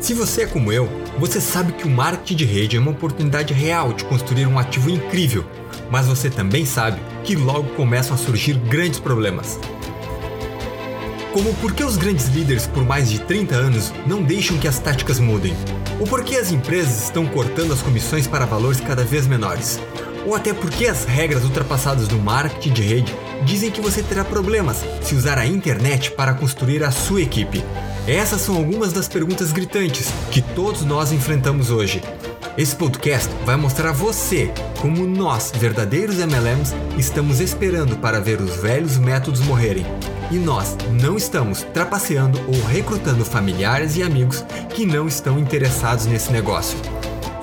Se você é como eu, você sabe que o marketing de rede é uma oportunidade real de construir um ativo incrível, mas você também sabe que logo começam a surgir grandes problemas. Como por que os grandes líderes por mais de 30 anos não deixam que as táticas mudem? Ou por que as empresas estão cortando as comissões para valores cada vez menores? Ou até porque as regras ultrapassadas do marketing de rede dizem que você terá problemas se usar a internet para construir a sua equipe. Essas são algumas das perguntas gritantes que todos nós enfrentamos hoje. Esse podcast vai mostrar a você como nós, verdadeiros MLMs, estamos esperando para ver os velhos métodos morrerem. E nós não estamos trapaceando ou recrutando familiares e amigos que não estão interessados nesse negócio.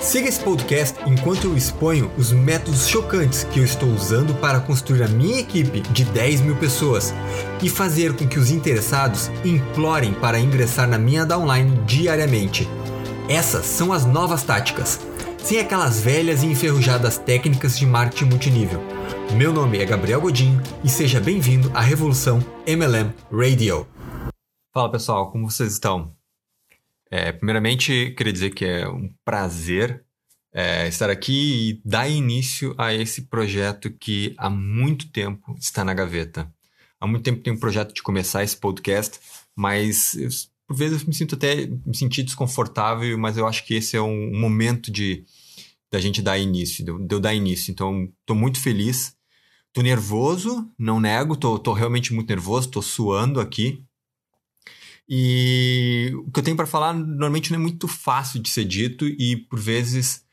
Siga esse podcast enquanto eu exponho os métodos chocantes que eu estou usando para construir a minha equipe de 10 mil pessoas e fazer com que os interessados implorem para ingressar na minha downline diariamente. Essas são as novas táticas, sem aquelas velhas e enferrujadas técnicas de marketing multinível. Meu nome é Gabriel Godinho e seja bem-vindo à Revolução MLM Radio. Fala pessoal, como vocês estão? É, primeiramente, queria dizer que é um prazer é, estar aqui e dar início a esse projeto que há muito tempo está na gaveta. Há muito tempo tenho um projeto de começar esse podcast, mas eu, por vezes eu me sinto até me sentir desconfortável, mas eu acho que esse é um momento de da gente dar início, de eu dar início. Então, estou muito feliz. Estou nervoso, não nego, estou realmente muito nervoso, estou suando aqui, e o que eu tenho para falar normalmente não é muito fácil de ser dito e por vezes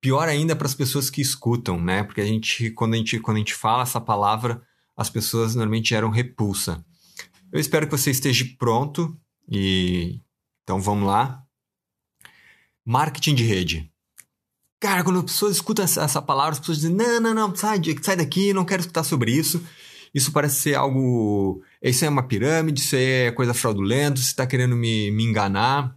pior ainda para as pessoas que escutam, né? Porque a gente quando a gente quando a gente fala essa palavra, as pessoas normalmente geram repulsa. Eu espero que você esteja pronto e então vamos lá. Marketing de rede. Cara, quando as pessoas escutam essa palavra, as pessoas dizem: não, não, não, sai, sai daqui, não quero escutar sobre isso. Isso parece ser algo. Isso é uma pirâmide, isso é coisa fraudulenta, você está querendo me, me enganar.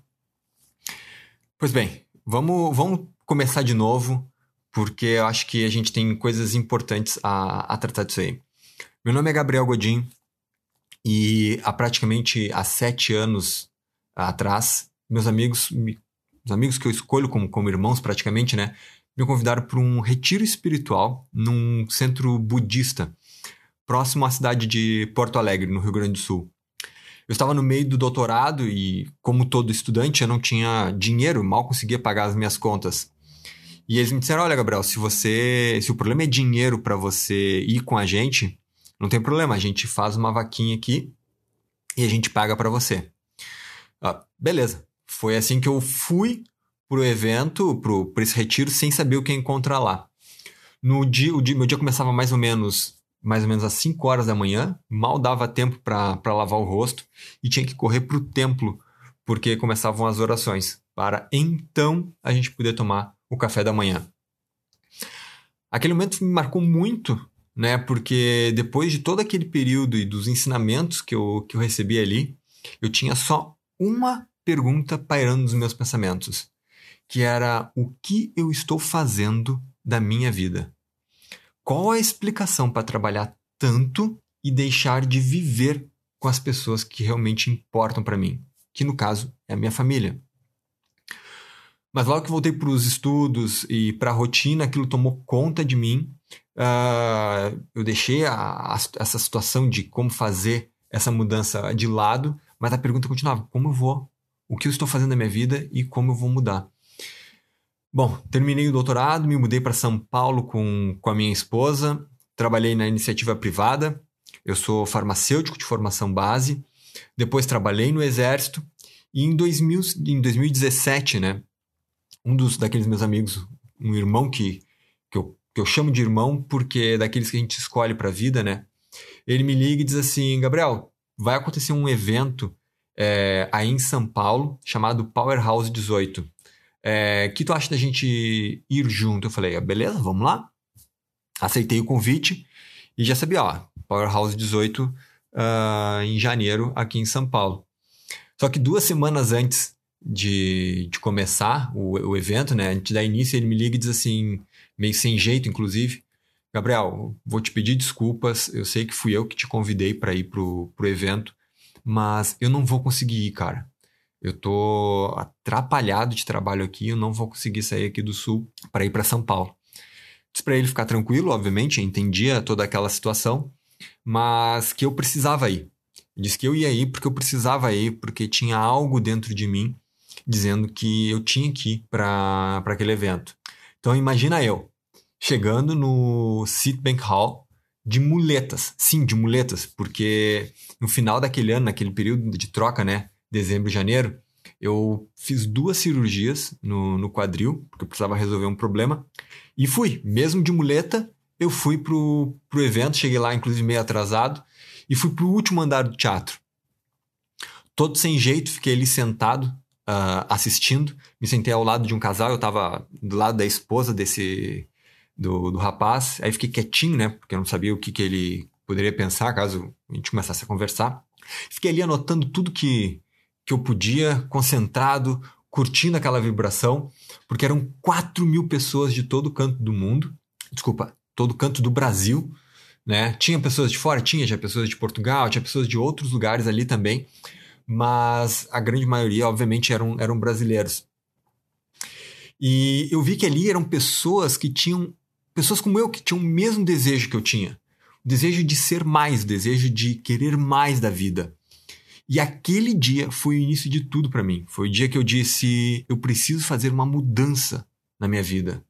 Pois bem, vamos, vamos começar de novo, porque eu acho que a gente tem coisas importantes a, a tratar disso aí. Meu nome é Gabriel Godin e há praticamente há sete anos atrás, meus amigos, os amigos que eu escolho como, como irmãos praticamente, né, me convidaram para um retiro espiritual num centro budista próximo à cidade de Porto Alegre, no Rio Grande do Sul. Eu estava no meio do doutorado e, como todo estudante, eu não tinha dinheiro, mal conseguia pagar as minhas contas. E eles me disseram: Olha, Gabriel, se você, se o problema é dinheiro para você ir com a gente, não tem problema, a gente faz uma vaquinha aqui e a gente paga para você. Ah, beleza. Foi assim que eu fui pro evento, pro, pro esse retiro, sem saber o que encontrar lá. No dia, o dia, meu dia começava mais ou menos mais ou menos às 5 horas da manhã, mal dava tempo para lavar o rosto e tinha que correr para o templo, porque começavam as orações, para então a gente poder tomar o café da manhã. Aquele momento me marcou muito, né? Porque depois de todo aquele período e dos ensinamentos que eu, que eu recebi ali, eu tinha só uma pergunta pairando nos meus pensamentos, que era o que eu estou fazendo da minha vida? Qual a explicação para trabalhar tanto e deixar de viver com as pessoas que realmente importam para mim? Que no caso é a minha família. Mas logo que voltei para os estudos e para a rotina, aquilo tomou conta de mim. Uh, eu deixei a, a, essa situação de como fazer essa mudança de lado, mas a pergunta continuava: como eu vou? O que eu estou fazendo na minha vida e como eu vou mudar? Bom, terminei o doutorado, me mudei para São Paulo com, com a minha esposa, trabalhei na iniciativa privada, eu sou farmacêutico de formação base, depois trabalhei no Exército e em, 2000, em 2017, né, um dos daqueles meus amigos, um irmão que, que, eu, que eu chamo de irmão porque é daqueles que a gente escolhe para a vida, né, ele me liga e diz assim, Gabriel, vai acontecer um evento é, aí em São Paulo chamado Powerhouse 18 é, que tu acha da gente ir junto? Eu falei, ah, beleza, vamos lá. Aceitei o convite e já sabia, ó, Powerhouse 18 uh, ah, em janeiro aqui em São Paulo. Só que duas semanas antes de, de começar o, o evento, né, antes da início, ele me liga e diz assim, meio sem jeito, inclusive, Gabriel, vou te pedir desculpas, eu sei que fui eu que te convidei para ir pro, pro evento, mas eu não vou conseguir ir, cara. Eu tô atrapalhado de trabalho aqui, eu não vou conseguir sair aqui do sul para ir para São Paulo. Disse para ele ficar tranquilo, obviamente, entendia toda aquela situação, mas que eu precisava ir. Disse que eu ia ir porque eu precisava ir, porque tinha algo dentro de mim dizendo que eu tinha que ir para aquele evento. Então imagina eu chegando no Citibank Hall de muletas. Sim, de muletas, porque no final daquele ano, naquele período de troca, né, dezembro e janeiro, eu fiz duas cirurgias no, no quadril, porque eu precisava resolver um problema, e fui, mesmo de muleta, eu fui pro, pro evento, cheguei lá inclusive meio atrasado, e fui pro último andar do teatro. Todo sem jeito, fiquei ali sentado, uh, assistindo, me sentei ao lado de um casal, eu estava do lado da esposa desse do, do rapaz, aí fiquei quietinho, né, porque eu não sabia o que, que ele poderia pensar caso a gente começasse a conversar. Fiquei ali anotando tudo que, que eu podia, concentrado, curtindo aquela vibração, porque eram 4 mil pessoas de todo canto do mundo, desculpa, todo canto do Brasil, né? Tinha pessoas de fora, tinha, tinha pessoas de Portugal, tinha pessoas de outros lugares ali também, mas a grande maioria, obviamente, eram, eram brasileiros. E eu vi que ali eram pessoas que tinham, pessoas como eu, que tinham o mesmo desejo que eu tinha. O desejo de ser mais, o desejo de querer mais da vida. E aquele dia foi o início de tudo para mim. Foi o dia que eu disse: eu preciso fazer uma mudança na minha vida.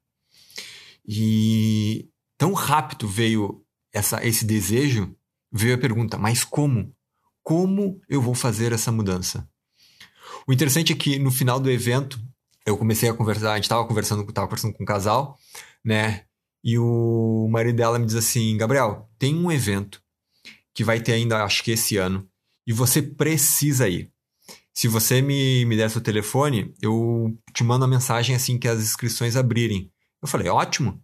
E tão rápido veio essa, esse desejo, veio a pergunta: mas como? Como eu vou fazer essa mudança? O interessante é que no final do evento, eu comecei a conversar, a gente estava conversando, tava conversando com um casal, né? E o marido dela me diz assim: Gabriel, tem um evento que vai ter ainda, acho que esse ano, e você precisa ir. Se você me, me der seu telefone, eu te mando a mensagem assim que as inscrições abrirem. Eu falei, ótimo.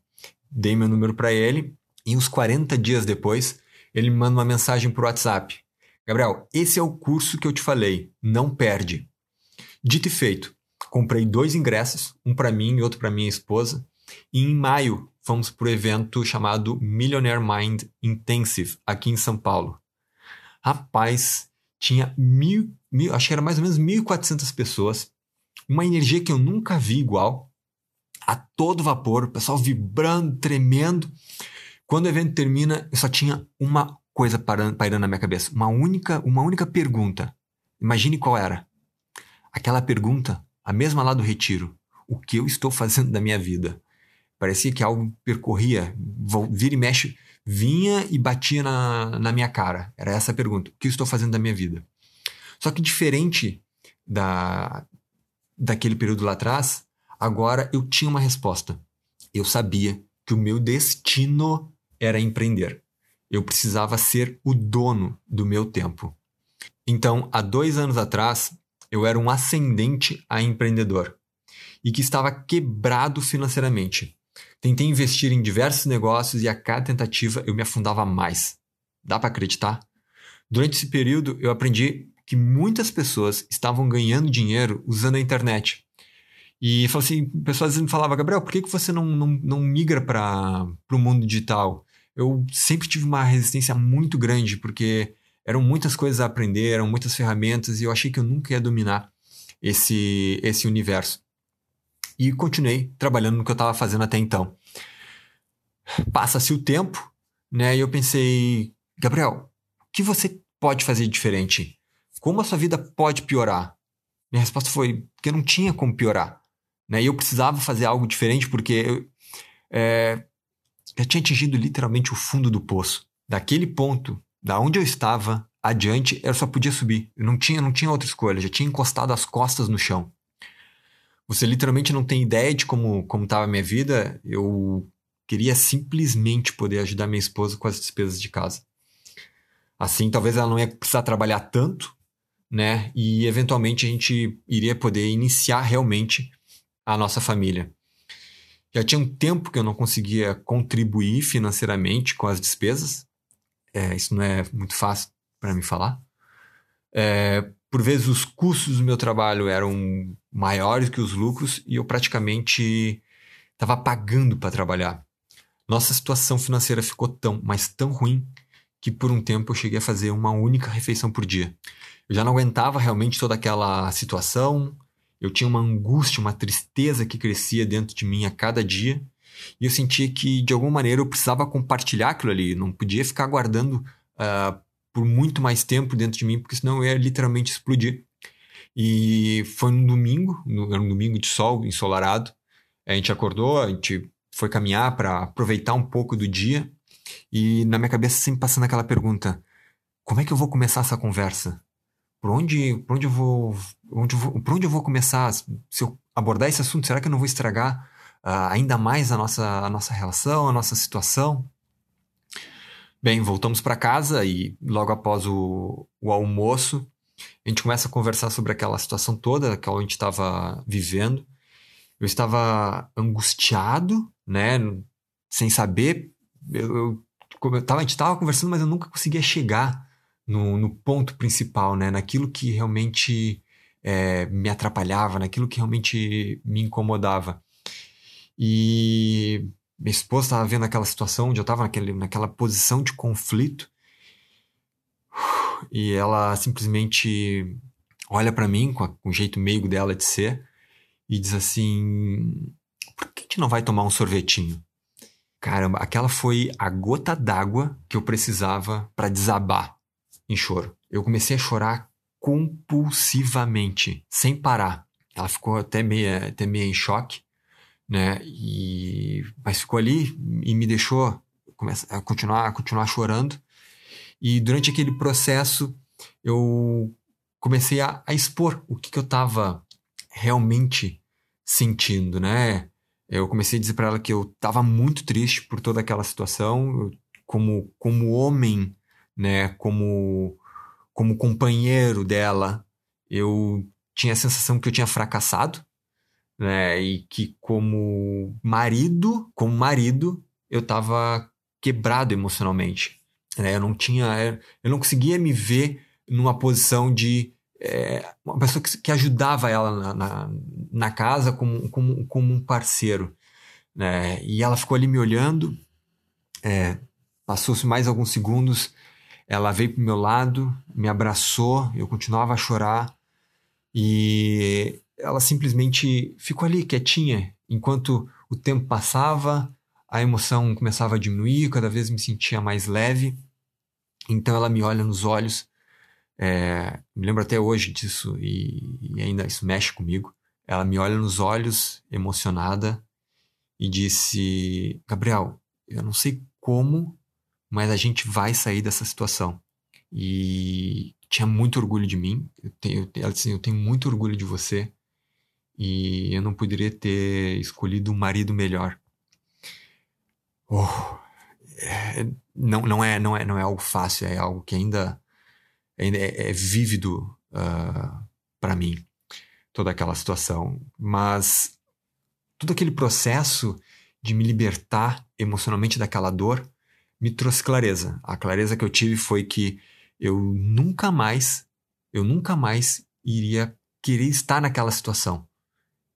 Dei meu número para ele e uns 40 dias depois, ele me manda uma mensagem por WhatsApp. Gabriel, esse é o curso que eu te falei, não perde. Dito e feito, comprei dois ingressos, um para mim e outro para minha esposa, e em maio fomos para o evento chamado Millionaire Mind Intensive, aqui em São Paulo. Rapaz, tinha mil, mil, acho que era mais ou menos 1.400 pessoas, uma energia que eu nunca vi igual, a todo vapor, o pessoal vibrando, tremendo. Quando o evento termina, eu só tinha uma coisa parando, pairando na minha cabeça, uma única, uma única pergunta. Imagine qual era. Aquela pergunta, a mesma lá do retiro. O que eu estou fazendo da minha vida? Parecia que algo percorria, vira e mexe, vinha e batia na, na minha cara. Era essa a pergunta: o que eu estou fazendo da minha vida? Só que diferente da, daquele período lá atrás, agora eu tinha uma resposta. Eu sabia que o meu destino era empreender. Eu precisava ser o dono do meu tempo. Então, há dois anos atrás, eu era um ascendente a empreendedor e que estava quebrado financeiramente. Tentei investir em diversos negócios e a cada tentativa eu me afundava mais. Dá para acreditar? Durante esse período, eu aprendi que muitas pessoas estavam ganhando dinheiro usando a internet. E assim, pessoas me falavam, Gabriel, por que, que você não, não, não migra para o mundo digital? Eu sempre tive uma resistência muito grande, porque eram muitas coisas a aprender, eram muitas ferramentas, e eu achei que eu nunca ia dominar esse, esse universo e continuei trabalhando no que eu estava fazendo até então. Passa-se o tempo, né? E eu pensei, Gabriel, o que você pode fazer diferente? Como a sua vida pode piorar? Minha resposta foi que não tinha como piorar. Né? E eu precisava fazer algo diferente porque eu é, tinha atingido literalmente o fundo do poço. Daquele ponto, da onde eu estava adiante, eu só podia subir. Eu não tinha, não tinha outra escolha. Já tinha encostado as costas no chão. Você literalmente não tem ideia de como como estava a minha vida. Eu queria simplesmente poder ajudar minha esposa com as despesas de casa. Assim, talvez ela não ia precisar trabalhar tanto, né? E eventualmente a gente iria poder iniciar realmente a nossa família. Já tinha um tempo que eu não conseguia contribuir financeiramente com as despesas. É, isso não é muito fácil para me falar. É, por vezes os custos do meu trabalho eram maiores que os lucros e eu praticamente estava pagando para trabalhar. Nossa situação financeira ficou tão, mas tão ruim que por um tempo eu cheguei a fazer uma única refeição por dia. Eu já não aguentava realmente toda aquela situação, eu tinha uma angústia, uma tristeza que crescia dentro de mim a cada dia, e eu sentia que de alguma maneira eu precisava compartilhar aquilo ali, não podia ficar guardando uh, por muito mais tempo dentro de mim, porque senão eu ia literalmente explodir. E foi um domingo, era um domingo de sol, ensolarado. A gente acordou, a gente foi caminhar para aproveitar um pouco do dia. E na minha cabeça sempre passando aquela pergunta: como é que eu vou começar essa conversa? Por onde, por onde eu vou, onde eu vou, por onde eu vou começar? Se eu abordar esse assunto, será que eu não vou estragar uh, ainda mais a nossa, a nossa relação, a nossa situação? Bem, voltamos para casa e logo após o, o almoço, a gente começa a conversar sobre aquela situação toda que a gente estava vivendo. Eu estava angustiado, né? Sem saber. Eu, eu, eu tava, a gente estava conversando, mas eu nunca conseguia chegar no, no ponto principal, né? Naquilo que realmente é, me atrapalhava, naquilo que realmente me incomodava. E minha esposa estava vendo aquela situação onde eu estava naquela posição de conflito e ela simplesmente olha para mim com, a, com, o jeito meigo dela de ser e diz assim: por que a gente não vai tomar um sorvetinho? Caramba, aquela foi a gota d'água que eu precisava para desabar em choro. Eu comecei a chorar compulsivamente, sem parar. Ela ficou até meio, até meio em choque, né? E mas ficou ali e me deixou começar a continuar, a continuar chorando. E durante aquele processo, eu comecei a, a expor o que, que eu estava realmente sentindo, né? Eu comecei a dizer para ela que eu estava muito triste por toda aquela situação, como como homem, né? Como como companheiro dela, eu tinha a sensação que eu tinha fracassado, né? E que como marido, como marido, eu estava quebrado emocionalmente. Né? Eu não tinha, eu não conseguia me ver numa posição de é, uma pessoa que, que ajudava ela na, na, na, casa como, como, como um parceiro. Né? E ela ficou ali me olhando, é, passou-se mais alguns segundos, ela veio para o meu lado, me abraçou, eu continuava a chorar e ela simplesmente ficou ali quietinha enquanto o tempo passava, a emoção começava a diminuir, cada vez me sentia mais leve. Então ela me olha nos olhos, é, me lembro até hoje disso e, e, ainda isso mexe comigo. Ela me olha nos olhos, emocionada, e disse: Gabriel, eu não sei como, mas a gente vai sair dessa situação. E tinha muito orgulho de mim. Eu tenho, ela disse: Eu tenho muito orgulho de você e eu não poderia ter escolhido um marido melhor. Oh, é, não, não, é, não, é, não é algo fácil, é algo que ainda, ainda é, é vívido uh, ah, para mim, toda aquela situação. Mas todo aquele processo de me libertar emocionalmente daquela dor me trouxe clareza. A clareza que eu tive foi que eu nunca mais, eu nunca mais iria querer estar naquela situação.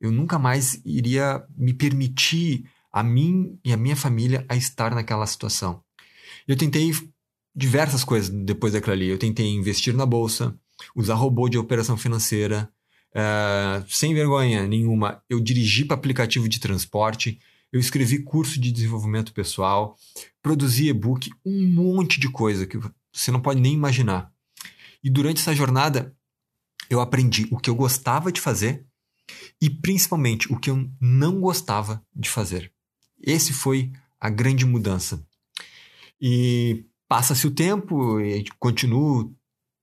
Eu nunca mais iria me permitir a mim e a minha família a estar naquela situação. Eu tentei diversas coisas depois daquilo ali. Eu tentei investir na bolsa, usar robô de operação financeira, uh, sem vergonha nenhuma. Eu dirigi para aplicativo de transporte, eu escrevi curso de desenvolvimento pessoal, produzi e-book, um monte de coisa que você não pode nem imaginar. E durante essa jornada, eu aprendi o que eu gostava de fazer e principalmente o que eu não gostava de fazer. Esse foi a grande mudança. E passa-se o tempo e continuo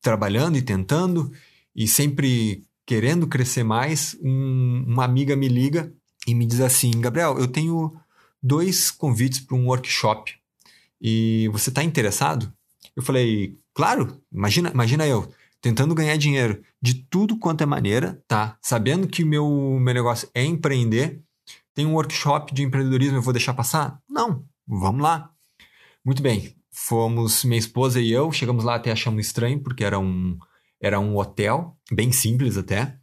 trabalhando e tentando e sempre querendo crescer mais. Um, uma amiga me liga e me diz assim: Gabriel, eu tenho dois convites para um workshop e você está interessado? Eu falei: Claro, imagina, imagina eu tentando ganhar dinheiro de tudo quanto é maneira, tá? Sabendo que o meu, meu negócio é empreender, tem um workshop de empreendedorismo, eu vou deixar passar? Não, vamos lá. Muito bem, fomos minha esposa e eu, chegamos lá até achamos estranho, porque era um, era um hotel, bem simples até,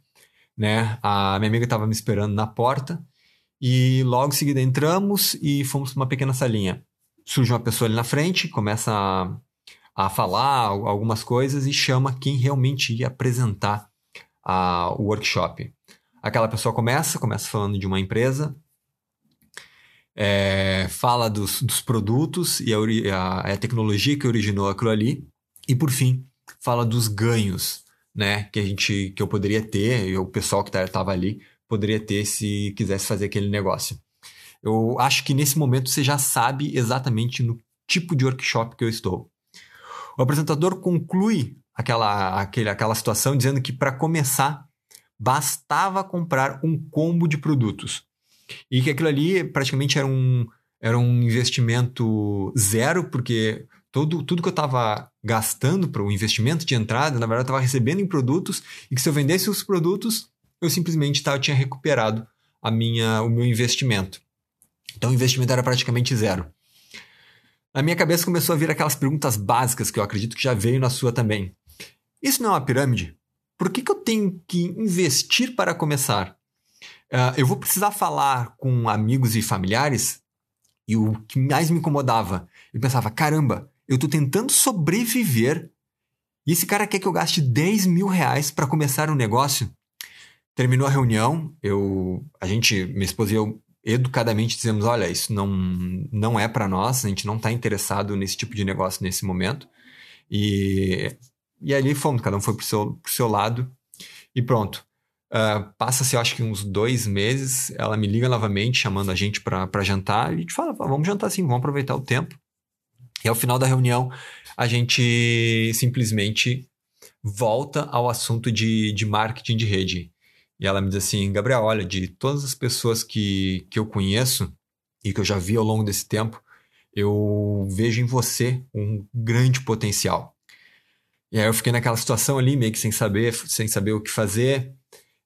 né? A minha amiga estava me esperando na porta e logo em seguida entramos e fomos para uma pequena salinha. Surge uma pessoa ali na frente, começa a, a falar algumas coisas e chama quem realmente ia apresentar a, o workshop. Aquela pessoa começa, começa falando de uma empresa, é, fala dos, dos, produtos e a, a, a, tecnologia que originou aquilo ali, e por fim, fala dos ganhos né, que a gente que eu poderia ter, e o pessoal que estava ali poderia ter se quisesse fazer aquele negócio. Eu acho que nesse momento você já sabe exatamente no tipo de workshop que eu estou. O apresentador conclui aquela, aquele, aquela situação dizendo que para começar bastava comprar um combo de produtos e que aquilo ali praticamente era um, era um investimento zero, porque todo, tudo que eu estava gastando para o investimento de entrada, na verdade, eu estava recebendo em produtos e que se eu vendesse os produtos, eu simplesmente tá, eu tinha recuperado a minha, o meu investimento. Então o investimento era praticamente zero. Na minha cabeça começou a vir aquelas perguntas básicas que eu acredito que já veio na sua também. Isso não é uma pirâmide? Por que, que eu tenho que investir para começar? Uh, eu vou precisar falar com amigos e familiares? E o que mais me incomodava, eu pensava: caramba, eu estou tentando sobreviver e esse cara quer que eu gaste 10 mil reais para começar um negócio? Terminou a reunião, eu, a gente, minha esposa e eu, educadamente dizemos: olha, isso não, não é para nós, a gente não está interessado nesse tipo de negócio nesse momento. E e ali fomos, cada um foi pro seu, pro seu lado e pronto. Uh, Passa-se, acho que uns dois meses, ela me liga novamente, chamando a gente para jantar, e a gente fala, vamos jantar sim, vamos aproveitar o tempo. E ao final da reunião, a gente simplesmente volta ao assunto de, de marketing de rede. E ela me diz assim, Gabriel, olha, de todas as pessoas que, que eu conheço e que eu já vi ao longo desse tempo, eu vejo em você um grande potencial. E aí eu fiquei naquela situação ali, meio que sem saber, sem saber o que fazer.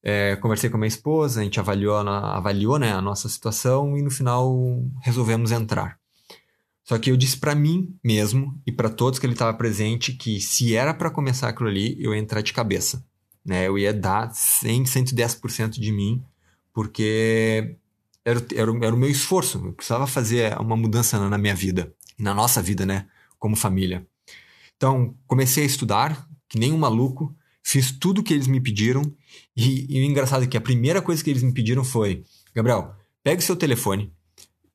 É, conversei com a minha esposa, a gente avaliou, avaliou né, a nossa situação e no final resolvemos entrar. Só que eu disse para mim mesmo e para todos que ele estava presente que se era para começar aquilo ali, eu ia entrar de cabeça. Né? Eu ia dar 100, 110% de mim, porque era, era, era o meu esforço. Eu precisava fazer uma mudança na, na minha vida, na nossa vida, né? Como família. Então, comecei a estudar, que nem um maluco, fiz tudo o que eles me pediram, e, e o engraçado é que a primeira coisa que eles me pediram foi: Gabriel, pegue seu telefone,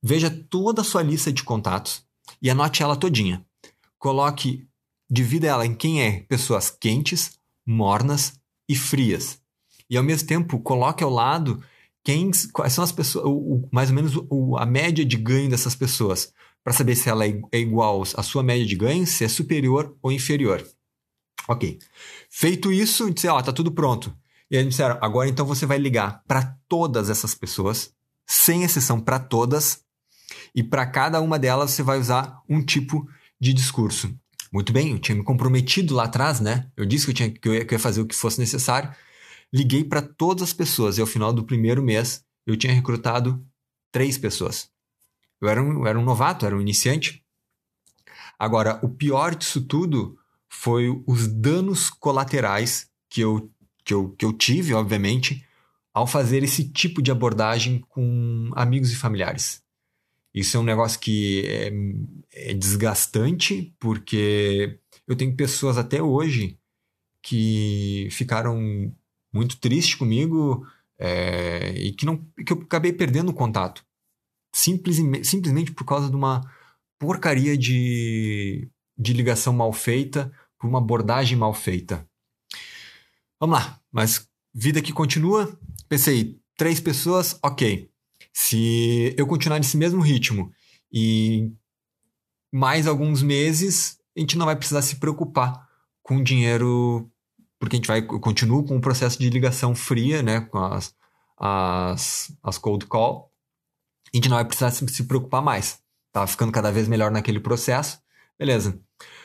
veja toda a sua lista de contatos e anote ela todinha. Coloque, divida ela em quem é pessoas quentes, mornas e frias. E ao mesmo tempo, coloque ao lado quem, quais são as pessoas, o, o, mais ou menos o, a média de ganho dessas pessoas para saber se ela é, é igual à sua média de ganho, se é superior ou inferior. Ok. Feito isso, disse, ó, tá tudo pronto. E eles disseram, agora então você vai ligar para todas essas pessoas, sem exceção para todas, e para cada uma delas você vai usar um tipo de discurso. Muito bem, eu tinha me comprometido lá atrás, né? Eu disse que eu, tinha, que eu ia fazer o que fosse necessário. Liguei para todas as pessoas e ao final do primeiro mês eu tinha recrutado três pessoas. Eu era um, eu era um novato, era um iniciante. Agora, o pior disso tudo foi os danos colaterais que eu, que eu, que eu tive, obviamente, ao fazer esse tipo de abordagem com amigos e familiares. Isso é um negócio que é, é desgastante, porque eu tenho pessoas até hoje que ficaram muito tristes comigo é, e que, não, que eu acabei perdendo o contato simplesmente, simplesmente por causa de uma porcaria de, de ligação mal feita, por uma abordagem mal feita. Vamos lá, mas vida que continua. Pensei, três pessoas, ok. Se eu continuar nesse mesmo ritmo e mais alguns meses, a gente não vai precisar se preocupar com dinheiro, porque a gente vai continua com o processo de ligação fria, né, com as, as, as cold call, a gente não vai precisar se preocupar mais. Tava ficando cada vez melhor naquele processo. Beleza.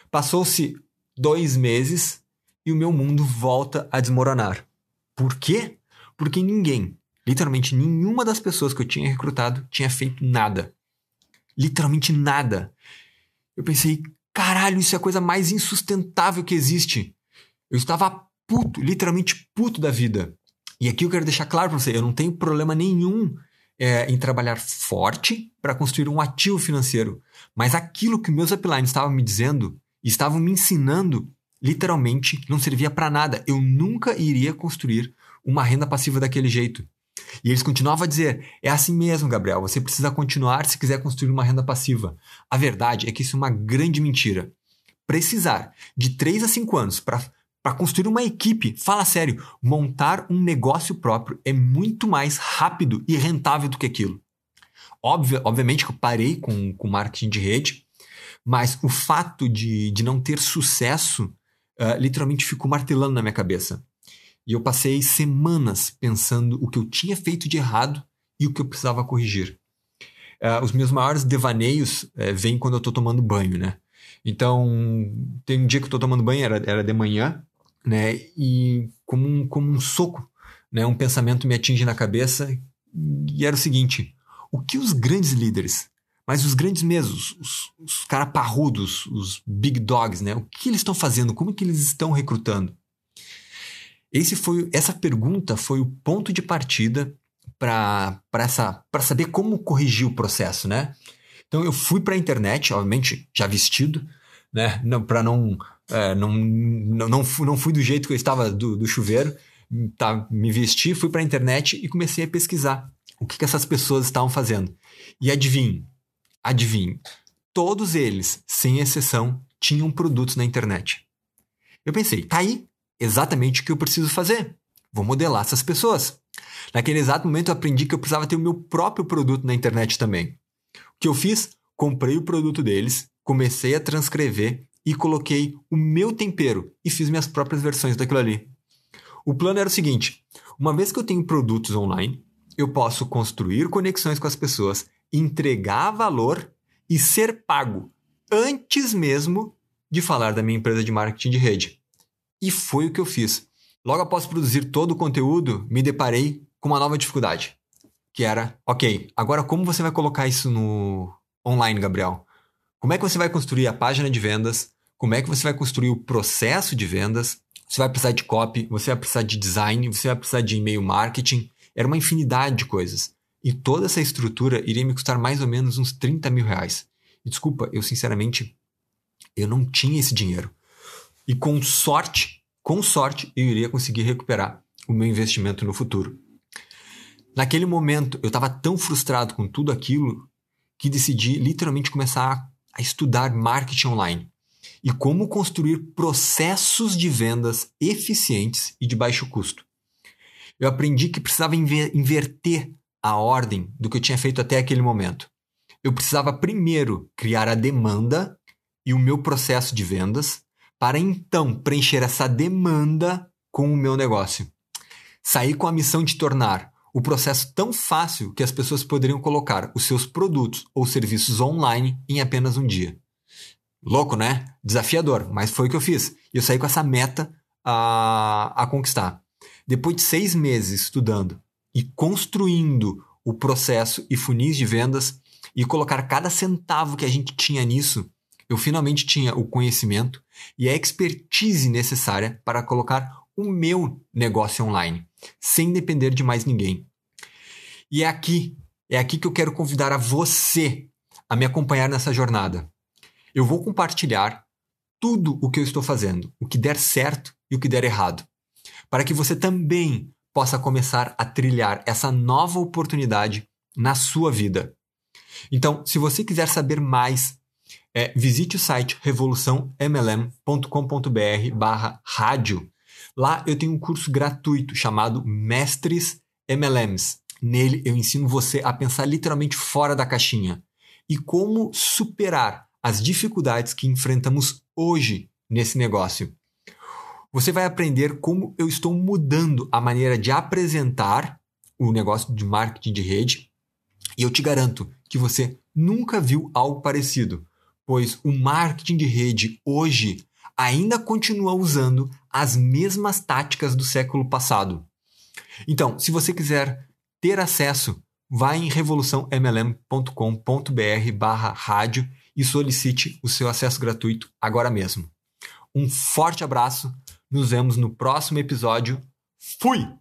Passou-se dois meses e o meu mundo volta a desmoronar. Por quê? Porque ninguém, literalmente nenhuma das pessoas que eu tinha recrutado tinha feito nada. Literalmente nada. Eu pensei, caralho, isso é a coisa mais insustentável que existe. Eu estava puto, literalmente puto da vida. E aqui eu quero deixar claro para você, eu não tenho problema nenhum é, em trabalhar forte para construir um ativo financeiro. Mas aquilo que meus uplines estavam me dizendo, estavam me ensinando, literalmente não servia para nada. Eu nunca iria construir uma renda passiva daquele jeito. E eles continuavam a dizer: é assim mesmo, Gabriel, você precisa continuar se quiser construir uma renda passiva. A verdade é que isso é uma grande mentira. Precisar de 3 a 5 anos para construir uma equipe, fala sério, montar um negócio próprio é muito mais rápido e rentável do que aquilo. Óbvio, obviamente que eu parei com, com marketing de rede, mas o fato de, de não ter sucesso uh, literalmente ficou martelando na minha cabeça. E eu passei semanas pensando o que eu tinha feito de errado e o que eu precisava corrigir. Uh, os meus maiores devaneios uh, vêm quando eu estou tomando banho, né? Então, tem um dia que eu estou tomando banho, era, era de manhã, né? E como um, como um soco, né? Um pensamento me atinge na cabeça e era o seguinte: o que os grandes líderes, mas os grandes mesmos, os, os caras parrudos, os big dogs, né? O que eles estão fazendo? Como que eles estão recrutando? Esse foi, essa pergunta foi o ponto de partida para saber como corrigir o processo, né? Então eu fui para a internet, obviamente já vestido, né? Não, para não, é, não, não, não, fui, não fui do jeito que eu estava do, do chuveiro, tá, me vesti, fui para a internet e comecei a pesquisar o que, que essas pessoas estavam fazendo. E adivinhe, adivinhe, todos eles, sem exceção, tinham produtos na internet. Eu pensei, tá aí exatamente o que eu preciso fazer. Vou modelar essas pessoas. Naquele exato momento eu aprendi que eu precisava ter o meu próprio produto na internet também. O que eu fiz? Comprei o produto deles, comecei a transcrever e coloquei o meu tempero e fiz minhas próprias versões daquilo ali. O plano era o seguinte: uma vez que eu tenho produtos online, eu posso construir conexões com as pessoas, entregar valor e ser pago antes mesmo de falar da minha empresa de marketing de rede. E foi o que eu fiz. Logo após produzir todo o conteúdo, me deparei com uma nova dificuldade, que era, ok, agora como você vai colocar isso no online, Gabriel? Como é que você vai construir a página de vendas? Como é que você vai construir o processo de vendas? Você vai precisar de copy, você vai precisar de design, você vai precisar de e-mail marketing. Era uma infinidade de coisas. E toda essa estrutura iria me custar mais ou menos uns 30 mil reais. Desculpa, eu sinceramente, eu não tinha esse dinheiro. E com sorte, com sorte, eu iria conseguir recuperar o meu investimento no futuro. Naquele momento, eu estava tão frustrado com tudo aquilo que decidi literalmente começar a estudar marketing online e como construir processos de vendas eficientes e de baixo custo. Eu aprendi que precisava inverter a ordem do que eu tinha feito até aquele momento. Eu precisava primeiro criar a demanda e o meu processo de vendas para então preencher essa demanda com o meu negócio. Sair com a missão de tornar o processo tão fácil que as pessoas poderiam colocar os seus produtos ou serviços online em apenas um dia. Louco, né? Desafiador, mas foi o que eu fiz. E eu saí com essa meta a, a conquistar. Depois de seis meses estudando e construindo o processo e funis de vendas e colocar cada centavo que a gente tinha nisso eu finalmente tinha o conhecimento e a expertise necessária para colocar o meu negócio online, sem depender de mais ninguém. E é aqui, é aqui que eu quero convidar a você a me acompanhar nessa jornada. Eu vou compartilhar tudo o que eu estou fazendo, o que der certo e o que der errado, para que você também possa começar a trilhar essa nova oportunidade na sua vida. Então, se você quiser saber mais é, visite o site revoluçãomlm.com.br barra rádio. Lá eu tenho um curso gratuito chamado Mestres MLMs. Nele eu ensino você a pensar literalmente fora da caixinha e como superar as dificuldades que enfrentamos hoje nesse negócio. Você vai aprender como eu estou mudando a maneira de apresentar o negócio de marketing de rede e eu te garanto que você nunca viu algo parecido pois o marketing de rede hoje ainda continua usando as mesmas táticas do século passado. Então, se você quiser ter acesso, vá em revoluçãomlm.com.br barra rádio e solicite o seu acesso gratuito agora mesmo. Um forte abraço, nos vemos no próximo episódio. Fui!